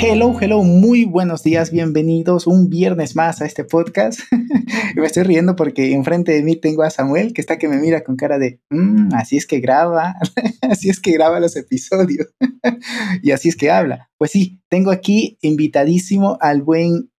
Hello, hello, muy buenos días, bienvenidos un viernes más a este podcast. me estoy riendo porque enfrente de mí tengo a Samuel que está que me mira con cara de, mm, así es que graba, así es que graba los episodios y así es que habla. Pues sí, tengo aquí invitadísimo al buen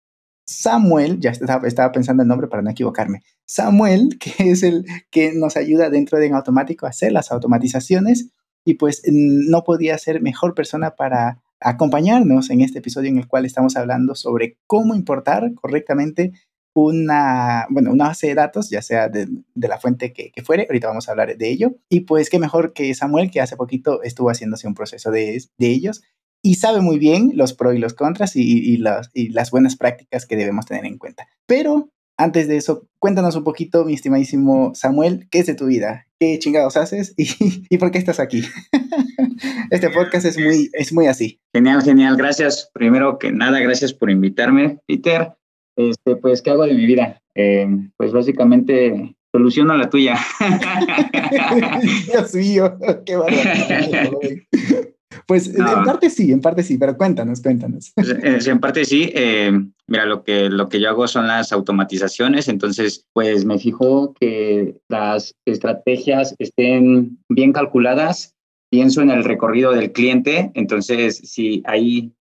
Samuel, ya estaba, estaba pensando el nombre para no equivocarme, Samuel, que es el que nos ayuda dentro de en automático a hacer las automatizaciones y pues no podía ser mejor persona para acompañarnos en este episodio en el cual estamos hablando sobre cómo importar correctamente una, bueno, una base de datos, ya sea de, la fuente que, fuere, ahorita vamos a hablar de ello. Y pues qué mejor que Samuel, que hace poquito estuvo haciéndose un proceso de, ellos y sabe muy bien los pros y los contras y, las, y las buenas prácticas que debemos tener en cuenta. Pero antes de eso, cuéntanos un poquito, mi estimadísimo Samuel, ¿qué es de tu vida? ¿Qué chingados haces? ¿Y, y por qué estás aquí? este podcast es muy, es muy así. Genial, genial. Gracias. Primero que nada, gracias por invitarme, Peter. Este, pues, ¿qué hago de mi vida? Eh, pues básicamente soluciono la tuya. Dios mío, qué. Pues en parte sí, en parte sí, pero cuéntanos, cuéntanos. Pues, en parte sí. Eh, mira, lo que, lo que yo hago son las automatizaciones, entonces pues me fijo que las estrategias estén bien calculadas, pienso en el recorrido del cliente, entonces si hay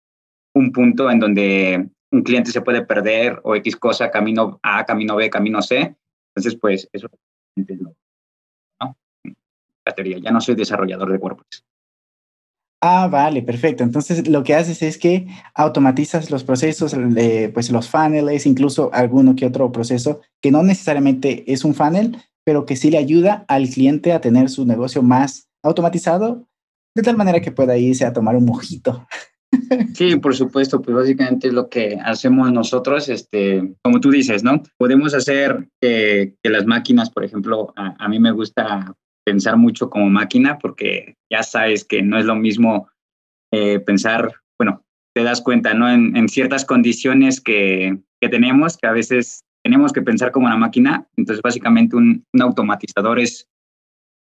un punto en donde un cliente se puede perder o X cosa, camino A, camino B, camino C, entonces pues eso ¿no? La teoría, ya no soy desarrollador de WordPress. Ah, vale, perfecto. Entonces lo que haces es que automatizas los procesos, de, pues los funnels, incluso alguno que otro proceso que no necesariamente es un funnel, pero que sí le ayuda al cliente a tener su negocio más automatizado, de tal manera que pueda irse a tomar un mojito. Sí, por supuesto, pues básicamente es lo que hacemos nosotros, este, como tú dices, ¿no? Podemos hacer que, las máquinas, por ejemplo, a, mí me gusta pensar mucho como máquina porque ya sabes que no es lo mismo eh, pensar, bueno, te das cuenta, ¿no? En, ciertas condiciones que, que, tenemos, que a veces tenemos que pensar como una máquina, entonces básicamente un, un automatizador es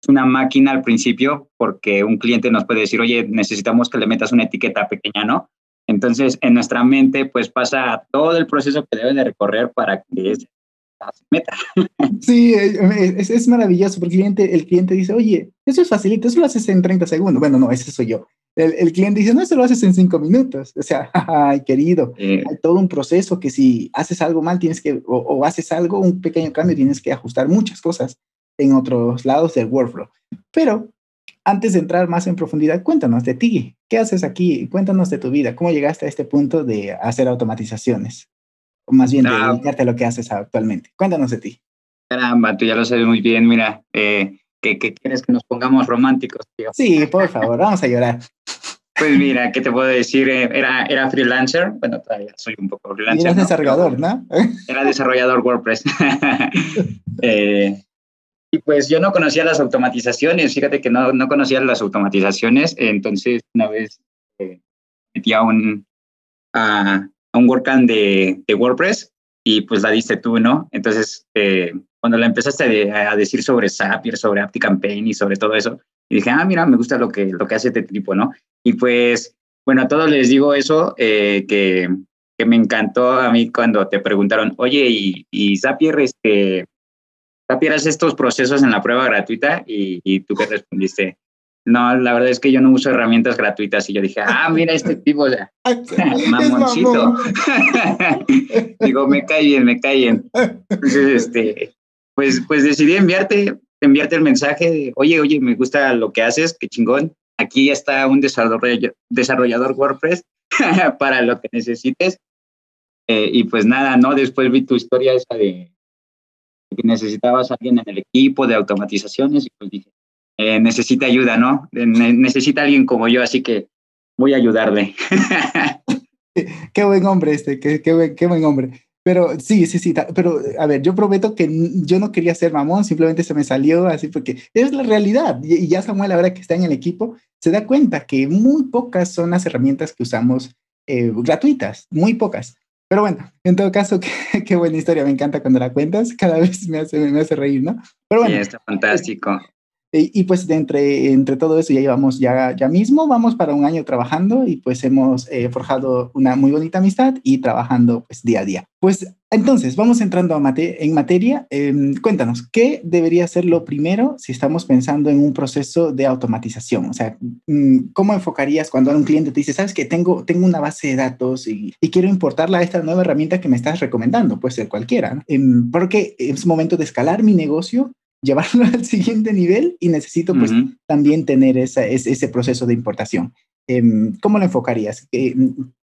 una máquina al principio porque un cliente nos puede decir, oye, necesitamos que le metas una etiqueta pequeña, ¿no? Entonces, en nuestra mente, pues pasa todo el proceso que debe de recorrer para que se meta. Sí, es, es, maravilloso porque el cliente, el cliente dice, oye, eso es facilito, eso lo haces en 30 segundos. Bueno, no, ese soy yo. El, el cliente dice, no, eso lo haces en 5 minutos. O sea, ay, querido, hay todo un proceso que si haces algo mal tienes que, o, o haces algo, un pequeño cambio, tienes que ajustar muchas cosas en otros lados del workflow. Pero antes de entrar más en profundidad, cuéntanos de ti. ¿Qué haces aquí? Cuéntanos de tu vida. ¿Cómo llegaste a este punto de hacer automatizaciones? O más bien de ah. dedicarte a lo que haces actualmente. Cuéntanos de ti. Caramba, tú ya lo sabes muy bien. Mira, eh, ¿qué, quieres que nos pongamos románticos, tío? Sí, por favor, vamos a llorar. Pues mira, ¿qué te puedo decir? Eh, era, era freelancer, bueno, todavía soy un poco freelancer. Y desarrollador, ¿no? Era desarrollador WordPress. eh, y pues yo no conocía las automatizaciones, fíjate que no, no conocía las automatizaciones, entonces una vez eh, metí a un, a, un WordCamp de, de, WordPress y pues la diste tú, ¿no? Entonces, eh, cuando la empezaste a, decir sobre Zapier, sobre AptiCampaign y sobre todo eso, dije, ah, mira, me gusta lo que, lo que hace este tipo, ¿no? Y pues, bueno, a todos les digo eso, eh, que, que me encantó a mí cuando te preguntaron, oye, y, y Zapier, este, capieras estos procesos en la prueba gratuita y, tú qué respondiste, no, la verdad es que yo no uso herramientas gratuitas y yo dije, ah, mira este tipo, o sea, mamoncito. Digo, me caen, me caen. Entonces, este, pues, pues decidí enviarte, enviarte el mensaje de, oye, oye, me gusta lo que haces, qué chingón. Aquí está un desarrollador, desarrollador WordPress para lo que necesites. Eh, y pues nada, ¿no? Después vi tu historia esa de, que necesitabas a alguien en el equipo de automatizaciones y pues dije, eh, necesita ayuda, ¿no? necesita alguien como yo, así que voy a ayudarle. qué buen hombre este, qué, qué, buen, qué buen hombre. Pero sí, sí, sí, pero a ver, yo prometo que yo no quería ser mamón, simplemente se me salió así porque es la realidad. Y ya Samuel, ahora que está en el equipo, se da cuenta que muy pocas son las herramientas que usamos eh, gratuitas, muy pocas. Pero bueno, en todo caso, qué, buena historia, me encanta cuando la cuentas, cada vez me hace, me hace reír, ¿no? Pero bueno. Está fantástico. Y, pues entre, entre todo eso ya llevamos ya, ya mismo, vamos para un año trabajando y pues hemos eh, forjado una muy bonita amistad y trabajando pues día a día. Pues entonces, vamos entrando a en materia. Em, cuéntanos, ¿qué debería ser lo primero si estamos pensando en un proceso de automatización? O sea, mm, ¿cómo enfocarías cuando un cliente te dice, sabes que tengo, tengo una base de datos y, y quiero importarla a esta nueva herramienta que me estás recomendando? Puede ser cualquiera, ¿no? Em, porque es momento de escalar mi negocio llevarlo al siguiente nivel y necesito pues también tener esa, ese, proceso de importación. Em, ¿Cómo lo enfocarías?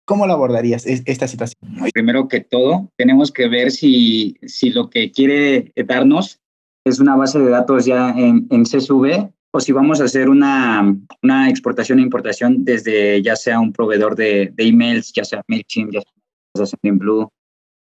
¿Cómo lo abordarías esta situación? Primero que todo, tenemos que ver si, si lo que quiere darnos es una base de datos ya en, en CSV o si vamos a hacer una, una exportación e importación desde ya sea un proveedor de, de emails, ya sea MailChimp, ya sea Blue,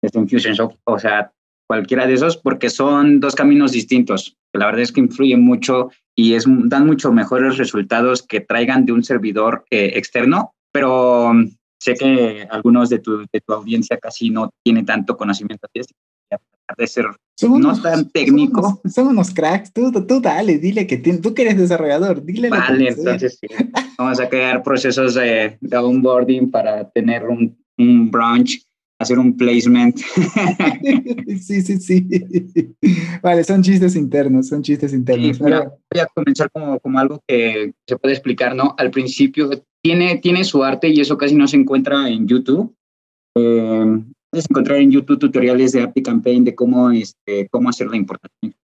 desde Infusionsoft, o sea, cualquiera de esos, porque son dos caminos distintos. La verdad es que influyen mucho y es, dan mucho mejores resultados que traigan de un servidor eh, externo, pero um, sé que algunos de tu, de tu audiencia casi no tiene tanto conocimiento de de ser no tan técnico. Somos unos, cracks, tú, tú dale, dile que tú que eres desarrollador, dile. Vale, entonces sí. Vamos a crear procesos de, de onboarding para tener un, un branch hacer un placement. sí, sí, sí. Vale, son chistes internos, son chistes internos. voy a comenzar como, como algo que se puede explicar, ¿no? Al principio tiene, tiene su arte y eso casi no se encuentra en YouTube. Eh, puedes encontrar en YouTube tutoriales de Campaign de cómo, este, cómo hacer la importación.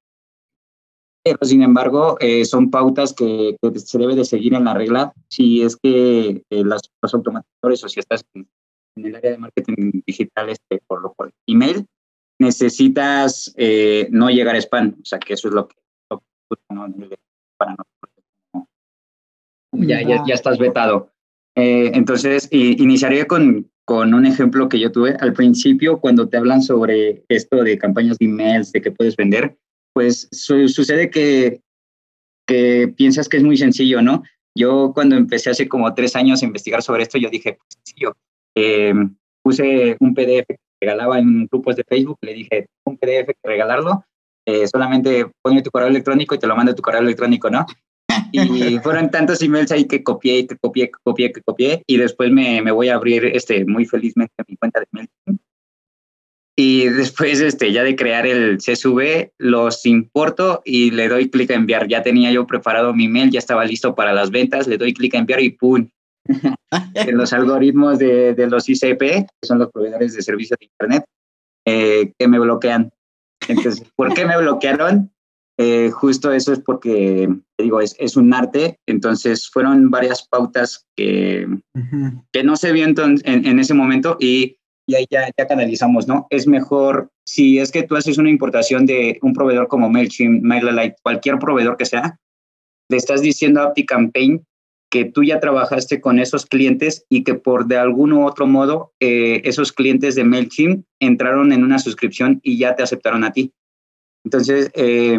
Pero, sin embargo, eh, son pautas que, se debe de seguir en la regla si es que eh, las, los automatizadores o si estás en en el área de marketing digital, este, por lo cual email, necesitas eh, no llegar a spam, o sea que eso es lo que, para nosotros. Ya, ya, ya estás vetado. Eh, entonces, iniciaré con, con un ejemplo que yo tuve al principio, cuando te hablan sobre esto de campañas de emails, de que puedes vender, pues sucede que, que piensas que es muy sencillo, ¿no? Yo cuando empecé hace como tres años a investigar sobre esto, yo dije, pues sencillo, eh, puse un PDF que regalaba en grupos de Facebook, le dije, un PDF que regalarlo, eh, solamente ponme tu correo electrónico y te lo mando a tu correo electrónico, ¿no? Y fueron tantos emails ahí que copié, que copié, que copié, que copié, y después me, me voy a abrir este, muy felizmente mi cuenta de MailChimp. Y después este, ya de crear el CSV, los importo y le doy clic a enviar. Ya tenía yo preparado mi mail, ya estaba listo para las ventas, le doy clic a enviar y ¡pum! En los algoritmos de, de, los ICP, que son los proveedores de servicios de Internet, eh, que me bloquean. Entonces, ¿por qué me bloquearon? Eh, justo eso es porque, digo, es, es, un arte. Entonces, fueron varias pautas que, que no se vio en, en, ese momento y, y ahí ya, ya canalizamos, ¿no? Es mejor, si es que tú haces una importación de un proveedor como MailChimp, MailerLite, cualquier proveedor que sea, le estás diciendo a AptiCampaign que tú ya trabajaste con esos clientes y que por de algún u otro modo eh, esos clientes de MailChimp entraron en una suscripción y ya te aceptaron a ti. Entonces, eh,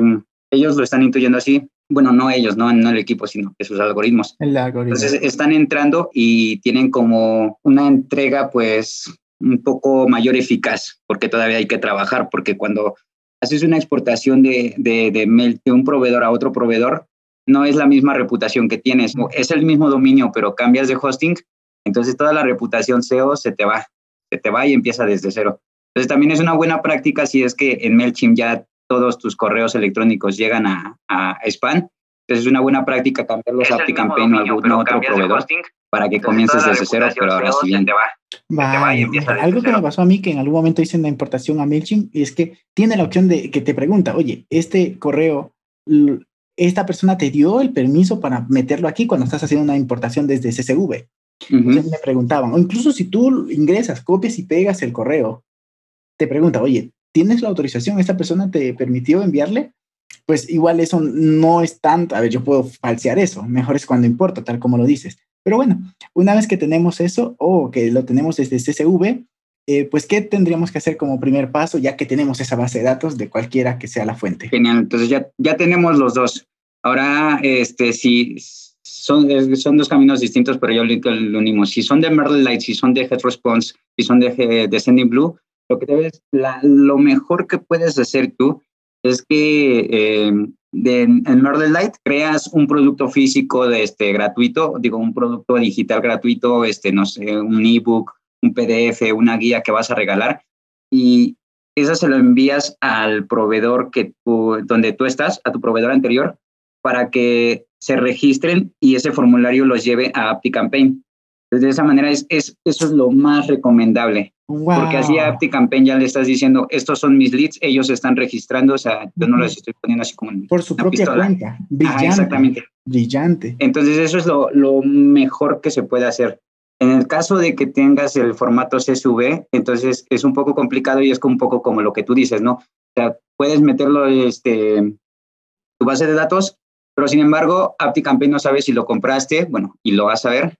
ellos lo están intuyendo así. Bueno, no ellos, no, no el equipo, sino que sus algoritmos. El algoritmo. Entonces, están entrando y tienen como una entrega, pues, un poco mayor eficaz, porque todavía hay que trabajar, porque cuando haces una exportación de, de, de, mail, de un proveedor a otro proveedor, no es la misma reputación que tienes. Es el mismo dominio, pero cambias de hosting, entonces toda la reputación SEO se te va, se te va y empieza desde cero. Entonces también es una buena práctica si es que en MailChimp ya todos tus correos electrónicos llegan a, a spam. Entonces es una buena práctica cambiarlos a AptiCampaign o algún otro proveedor para que comiences desde cero, pero ahora sí. Te va, Algo que me pasó a mí que en algún momento hice una importación a MailChimp y es que tiene la opción de que te pregunta, oye, este correo esta persona te dio el permiso para meterlo aquí cuando estás haciendo una importación desde CSV. Entonces me preguntaban, o incluso si tú ingresas, copias y pegas el correo, te pregunta, oye, ¿tienes la autorización? ¿Esta persona te permitió enviarle? Pues igual eso no es tanto, a ver, yo puedo falsear eso, mejor es cuando importa, tal como lo dices. Pero bueno, una vez que tenemos eso o que lo tenemos desde CSV, eh, pues, ¿qué tendríamos que hacer como primer paso ya que tenemos esa base de datos de cualquiera que sea la fuente? Genial, entonces ya, ya tenemos los dos. Ahora, este, si son, son dos caminos distintos, pero yo lo unimos. Si son de Merle Light, si son de Head Response, si son de, de Sending Blue, lo que debes, la, lo mejor que puedes hacer tú es que eh, de, en Merle Light creas un producto físico de este gratuito, digo, un producto digital gratuito, este, no sé, un ebook, un PDF, una guía que vas a regalar y esa se lo envías al proveedor que donde tú estás, a tu proveedor anterior, para que se registren y ese formulario los lleve a AptiCampaign. de esa manera es, es, eso es lo más recomendable. Porque así a AptiCampaign ya le estás diciendo, estos son mis leads, ellos están registrando, o sea, yo no los estoy poniendo así como Por su propia cuenta. Brillante. exactamente. Brillante. Entonces eso es lo, lo mejor que se puede hacer. En el caso de que tengas el formato CSV, entonces es un poco complicado y es un poco como lo que tú dices, ¿no? O sea, puedes meterlo este tu base de datos, pero sin embargo, AptiCampaign no sabe si lo compraste, bueno, y lo vas a ver.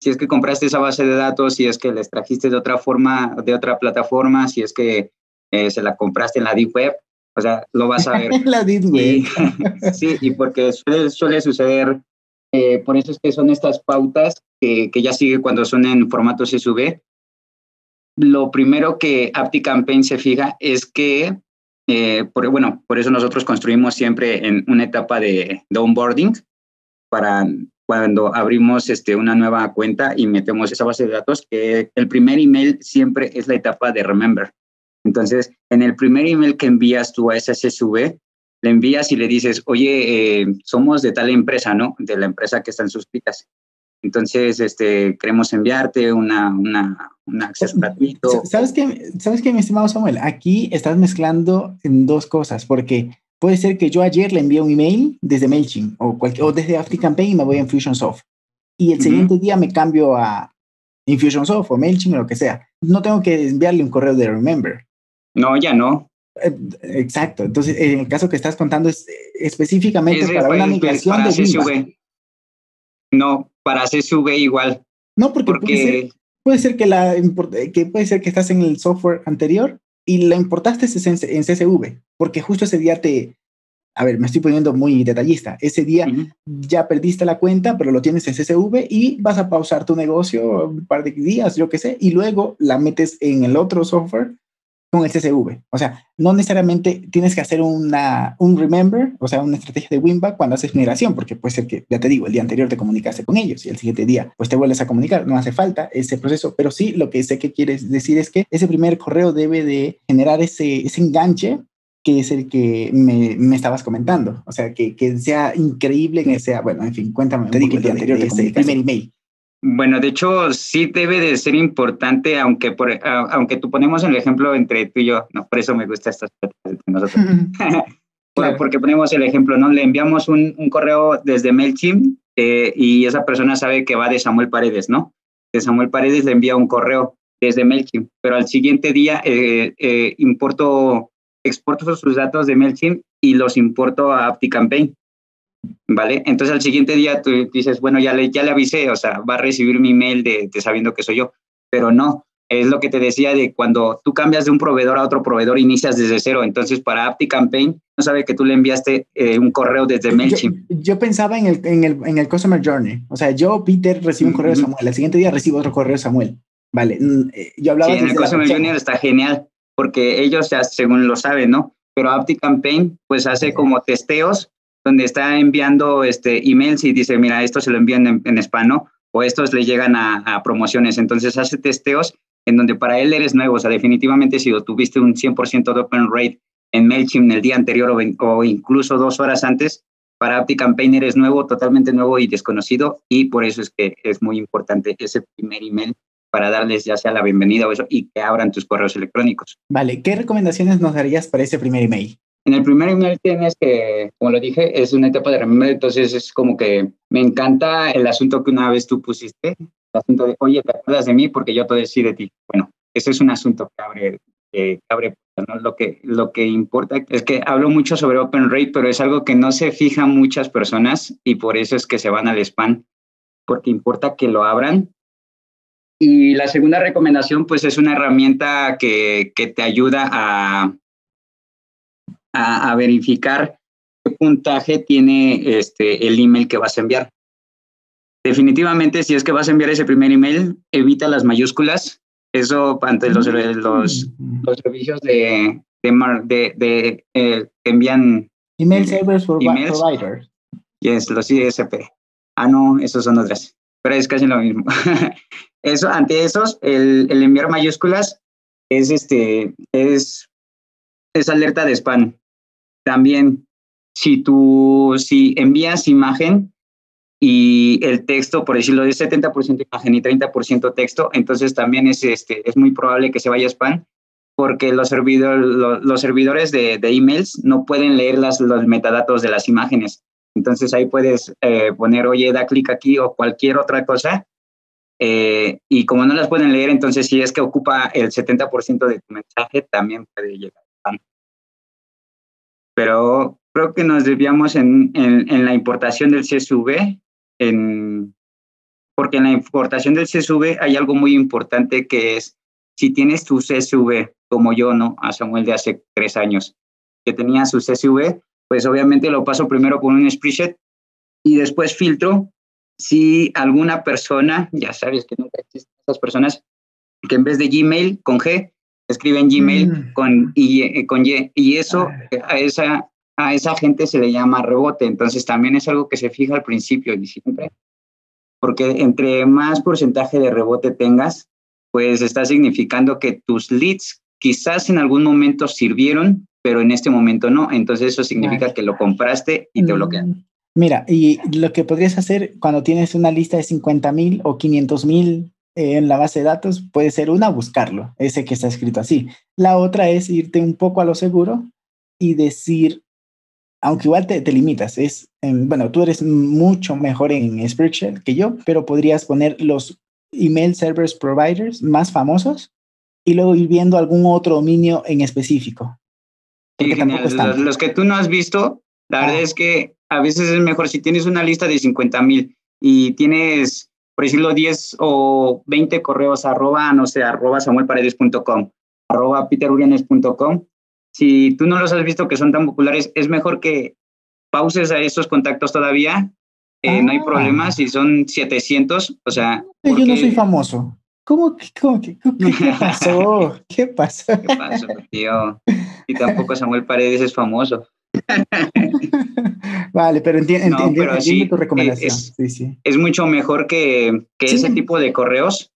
Si es que compraste esa base de datos, si es que la extrajiste de otra forma, de otra plataforma, si es que eh, se la compraste en la Deep Web, o sea, lo vas a ver. la Deep Web. sí, y porque suele, suele suceder, eh, por eso es que son estas pautas que, ya sigue cuando son en formato CSV. Lo primero que AptiCampaign se fija es que eh, por, bueno, por eso nosotros construimos siempre en una etapa de, onboarding para cuando abrimos este, una nueva cuenta y metemos esa base de datos, que el primer email siempre es la etapa de remember. Entonces, en el primer email que envías tú a esa CSV, le envías y le dices, oye, eh, somos de tal empresa, ¿no? De la empresa que están suscritas. Entonces, este, queremos enviarte una, una, un acceso gratuito. ¿Sabes qué, ¿Sabes qué, mi estimado Samuel? Aquí estás mezclando en dos cosas, porque puede ser que yo ayer le envíe un email desde MailChimp o, o desde AfriCampaign y me voy a Infusionsoft. Y el siguiente día me cambio a Infusionsoft o MailChimp o lo que sea. No tengo que enviarle un correo de Remember. No, ya no. Eh, exacto. Entonces, en el caso que estás contando es específicamente para una migración de CSV. No, para CSV igual. No, porque, Puede, ser, que, la, que puede ser que estás en el software anterior y la importaste en, CSV, porque justo ese día te, a ver, me estoy poniendo muy detallista. Ese día ya perdiste la cuenta, pero lo tienes en CSV y vas a pausar tu negocio un par de días, yo qué sé, y luego la metes en el otro software con el CSV. O sea, no necesariamente tienes que hacer una, un remember, o sea, una estrategia de winback cuando haces migración, porque puede ser que, ya te digo, el día anterior te comunicaste con ellos y el siguiente día pues te vuelves a comunicar. No hace falta ese proceso, pero sí lo que sé que quieres decir es que ese primer correo debe de generar ese, ese enganche que es el que me, me, estabas comentando. O sea, que, que sea increíble, que sea, bueno, en fin, cuéntame. Te digo, el día anterior te ese primer email. Bueno, de hecho, sí debe de ser importante, aunque por, aunque tú ponemos el ejemplo entre tú y yo, no, por eso me gusta estas de nosotros. Porque ponemos el ejemplo, ¿no? Le enviamos un, un correo desde MailChimp eh, y esa persona sabe que va de Samuel Paredes, ¿no? De Samuel Paredes le envía un correo desde MailChimp, pero al siguiente día eh, eh, importo, exporto sus datos de MailChimp y los importo a AptiCampaign. ¿Vale? Entonces al siguiente día tú dices, bueno, ya le, ya le avisé, o sea, va a recibir mi mail de, sabiendo que soy yo, pero no, es lo que te decía de cuando tú cambias de un proveedor a otro proveedor, inicias desde cero. Entonces, para AptiCampaign, no sabe que tú le enviaste eh, un correo desde MailChimp. Yo, pensaba en el, en, el, en el Customer Journey. O sea, yo, Peter, recibo un correo de Samuel. El siguiente día recibo otro correo de Samuel. Vale. Mm, eh, yo hablaba sí, en el Customer Journey está genial porque ellos ya según lo saben, ¿no? Pero AptiCampaign, pues hace como testeos donde está enviando este, emails y dice, mira, esto se lo envían en, en spam, O estos le llegan a, promociones. Entonces hace testeos en donde para él eres nuevo. O sea, definitivamente si tuviste un 100% de open rate en MailChimp el día anterior o, incluso dos horas antes, para AptiCampaign eres nuevo, totalmente nuevo y desconocido. Y por eso es que es muy importante ese primer email para darles ya sea la bienvenida o eso y que abran tus correos electrónicos. Vale, ¿qué recomendaciones nos darías para ese primer email? En el primer email tienes que, como lo dije, es una etapa de remember, entonces es como que me encanta el asunto que una vez tú pusiste, el asunto de, oye, ¿te acuerdas de mí? Porque yo todo decí de ti. Bueno, ese es un asunto que abre, que abre ¿no? lo, que, lo que importa es que hablo mucho sobre Open Rate, pero es algo que no se fijan muchas personas y por eso es que se van al spam, porque importa que lo abran Y la segunda recomendación, pues es una herramienta que, que te ayuda a, a, a, verificar qué puntaje tiene este, el email que vas a enviar. Definitivamente, si es que vas a enviar ese primer email, evita las mayúsculas. Eso ante los, los, los servicios de, de, de, de eh, envían email servers providers. Yes, los ISP. Ah, no, esos son otras. Pero es casi lo mismo. Eso, ante esos, el, el, enviar mayúsculas es este, es, es alerta de spam. También, si tú, si envías imagen y el texto, por decirlo, es 70% imagen y 30% texto, entonces también es, este, es muy probable que se vaya spam porque los, los servidores de, de, emails no pueden leer las, los metadatos de las imágenes. Entonces ahí puedes eh, poner, oye, da clic aquí o cualquier otra cosa eh, y como no las pueden leer, entonces si es que ocupa el 70% de tu mensaje, también puede llegar. Pero creo que nos desviamos en, en, en la importación del CSV, en, porque en la importación del CSV hay algo muy importante que es, si tienes tu CSV, como yo, ¿no? A Samuel de hace tres años, que tenía su CSV, pues obviamente lo paso primero con un spreadsheet y después filtro si alguna persona, ya sabes que nunca existen esas personas, que en vez de Gmail con G, escriben Gmail mm. con, y, eh, con Y, y eso a esa, a esa gente se le llama rebote. Entonces también es algo que se fija al principio y siempre, porque entre más porcentaje de rebote tengas, pues está significando que tus leads quizás en algún momento sirvieron, pero en este momento no. Entonces eso significa que lo compraste y te bloquean. Mm. Mira, y lo que podrías hacer cuando tienes una lista de 50 mil o 500 mil eh, en la base de datos, puede ser una, buscarlo, ese que está escrito así. La otra es irte un poco a lo seguro y decir, aunque igual te, te limitas, es, en, bueno, tú eres mucho mejor en Spreadsheet que yo, pero podrías poner los email service providers más famosos y luego ir viendo algún otro dominio en específico. Sí, los, los, que tú no has visto, la verdad es que a veces es mejor si tienes una lista de 50 mil y tienes, por decirlo, 10 o 20 correos arroba, no sé, arroba samuelparedes.com, arroba peterurianes.com. Si tú no los has visto que son tan populares, es mejor que pauses a esos contactos todavía. Eh, ah. No hay problema si son 700, o sea... Porque... Yo no soy famoso. ¿Cómo, cómo, qué, qué pasó? ¿Qué pasó? ¿Qué pasó, tío? Y tampoco Samuel Paredes es famoso. vale, pero entiendo no, enti sí, tu recomendación. Es, sí, sí. es mucho mejor que, que sí. ese tipo de correos,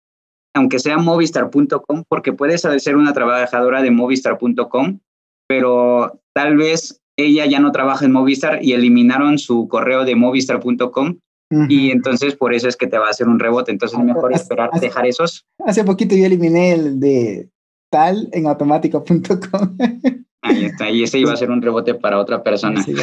aunque sea movistar.com, porque puedes ser una trabajadora de movistar.com, pero tal vez ella ya no trabaja en Movistar y eliminaron su correo de movistar.com Uh -huh. Y entonces por eso es que te va a hacer un rebote. Entonces es mejor esperar, hace, dejar esos. Hace poquito yo eliminé el de tal en automático.com. Ahí está, y ese iba a ser un rebote para otra persona. Sí,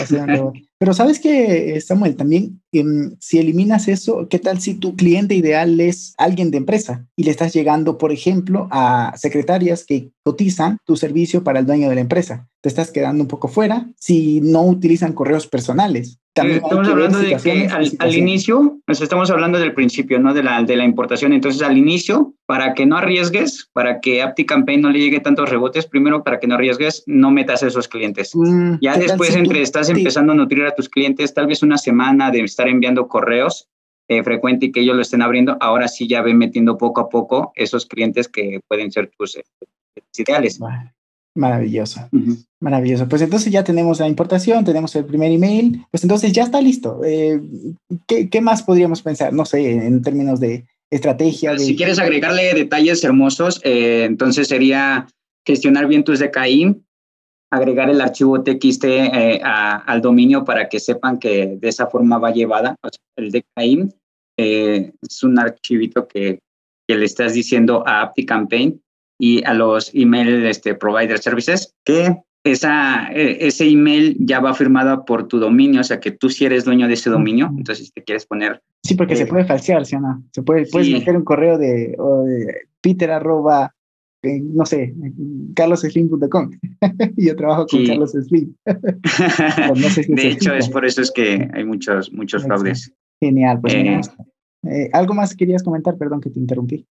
Pero sabes que, Samuel, también eh, si eliminas eso, ¿qué tal si tu cliente ideal es alguien de empresa y le estás llegando, por ejemplo, a secretarias que cotizan tu servicio para el dueño de la empresa? Te estás quedando un poco fuera si no utilizan correos personales. También estamos hablando de que al, al, inicio, nos estamos hablando del principio, ¿no? De la, de la importación. Entonces, al inicio, para que no arriesgues, para que AptiCampaign no le llegue tantos rebotes, primero, para que no arriesgues, no metas a esos clientes. Mm, ya después, si entre tú, estás sí. empezando a nutrir a tus clientes, tal vez una semana de estar enviando correos eh, frecuente y que ellos lo estén abriendo, ahora sí ya ven metiendo poco a poco esos clientes que pueden ser tus, eh, ideales. Maravilloso, uh -huh. maravilloso. Pues entonces ya tenemos la importación, tenemos el primer email, pues entonces ya está listo. Eh, ¿qué, ¿qué, más podríamos pensar? No sé, en términos de estrategia. De... Si quieres agregarle detalles hermosos, eh, entonces sería gestionar bien tus DKI, agregar el archivo TXT eh, a, al dominio para que sepan que de esa forma va llevada. O sea, el DKI eh, es un archivito que, que le estás diciendo a AptiCampaign y a los email este, provider services, que esa, ese email ya va firmado por tu dominio, o sea que tú sí eres dueño de ese dominio, entonces si te quieres poner... Sí, porque eh, se puede falsear, ¿sí o no? Se puede, puedes sí. meter un correo de, de peter arroba, eh, no sé, carlosslim.com y yo trabajo con sí. Carlos Slim. no sé si de hecho, es por eso es que hay muchos, muchos fraudes. Genial, pues eh, ¿Algo más querías comentar? Perdón que te interrumpí.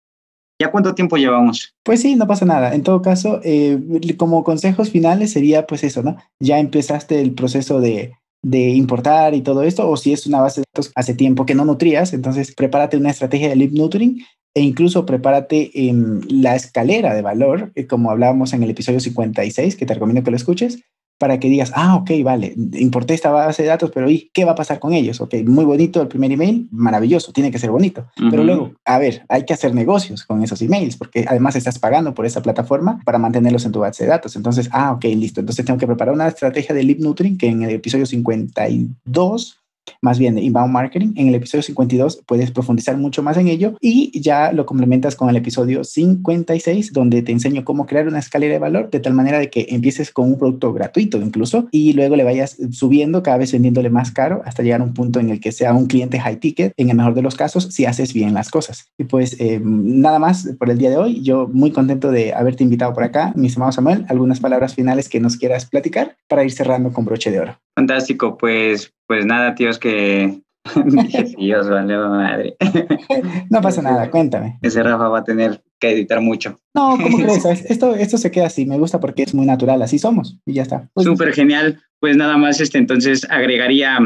¿Ya cuánto tiempo llevamos? Pues sí, no pasa nada. En todo caso, eh, como consejos finales sería pues eso, ¿no? Ya empezaste el proceso de, de importar y todo esto, o si es una base de datos hace tiempo que no nutrías, entonces prepárate una estrategia de lead nurturing e incluso prepárate en la escalera de valor, eh, como hablábamos en el episodio 56, que te recomiendo que lo escuches, para que digas, ah, ok, vale, importé esta base de datos, pero ¿y qué va a pasar con ellos? Ok, muy bonito el primer email, maravilloso, tiene que ser bonito. Pero luego, a ver, hay que hacer negocios con esos emails, porque además estás pagando por esa plataforma para mantenerlos en tu base de datos. Entonces, ah, ok, listo. Entonces tengo que preparar una estrategia de lead nurturing que en el episodio 52 más bien de inbound marketing. En el episodio 52 puedes profundizar mucho más en ello y ya lo complementas con el episodio 56 donde te enseño cómo crear una escalera de valor de tal manera de que empieces con un producto gratuito incluso y luego le vayas subiendo cada vez vendiéndole más caro hasta llegar a un punto en el que sea un cliente high ticket en el mejor de los casos si haces bien las cosas. Y pues eh, nada más por el día de hoy. Yo muy contento de haberte invitado por acá, mi estimado Samuel. ¿Algunas palabras finales que nos quieras platicar para ir cerrando con broche de oro? Fantástico, pues, pues nada, tíos, que Dios, vale madre. No pasa nada, cuéntame. Ese Rafa va a tener que editar mucho. No, ¿cómo crees? Esto, esto se queda así, me gusta porque es muy natural, así somos y ya está. Pues, Súper genial. Pues nada más, este, entonces agregaría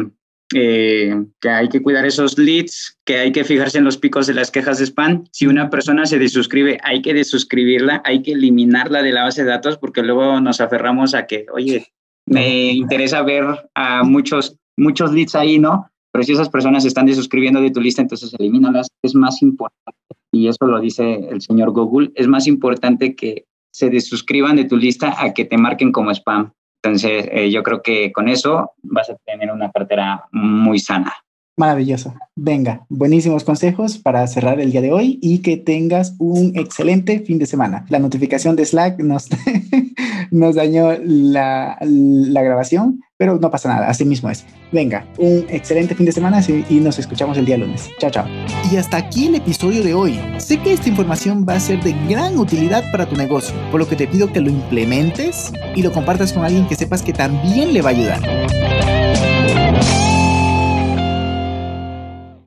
eh, que hay que cuidar esos leads, que hay que fijarse en los picos de las quejas de spam. Si una persona se desuscribe, hay que desuscribirla, hay que eliminarla de la base de datos porque luego nos aferramos a que, oye, me interesa ver a muchos, muchos leads ahí, ¿no? Pero si esas personas están desuscribiendo de tu lista, entonces elimínalas. Es más importante, y eso lo dice el señor Google, es más importante que se desuscriban de tu lista a que te marquen como spam. Entonces, eh, yo creo que con eso vas a tener una cartera muy sana. Maravilloso. Venga, buenísimos consejos para cerrar el día de hoy y que tengas un excelente fin de semana. La notificación de Slack nos, nos dañó la, la, grabación, pero no pasa nada, así mismo es. Venga, un excelente fin de semana y nos escuchamos el día lunes. Chao, chao. Y hasta aquí el episodio de hoy. Sé que esta información va a ser de gran utilidad para tu negocio, por lo que te pido que lo implementes y lo compartas con alguien que sepas que también le va a ayudar.